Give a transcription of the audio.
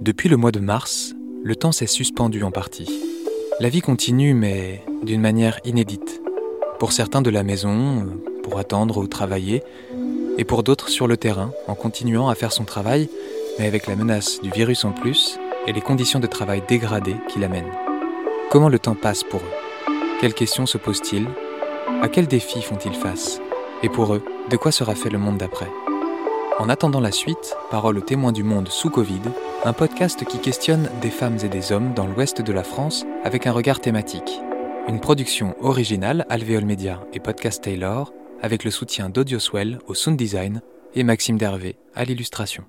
Depuis le mois de mars, le temps s'est suspendu en partie. La vie continue, mais d'une manière inédite. Pour certains de la maison, pour attendre ou travailler, et pour d'autres sur le terrain, en continuant à faire son travail, mais avec la menace du virus en plus et les conditions de travail dégradées qui l'amènent. Comment le temps passe pour eux? Quelles questions se posent-ils? À quels défis font-ils face? Et pour eux, de quoi sera fait le monde d'après? En attendant la suite, Parole aux témoins du monde sous Covid, un podcast qui questionne des femmes et des hommes dans l'ouest de la France avec un regard thématique. Une production originale Alvéole Media et Podcast Taylor avec le soutien d'Audioswell au sound design et Maxime Dervé à l'illustration.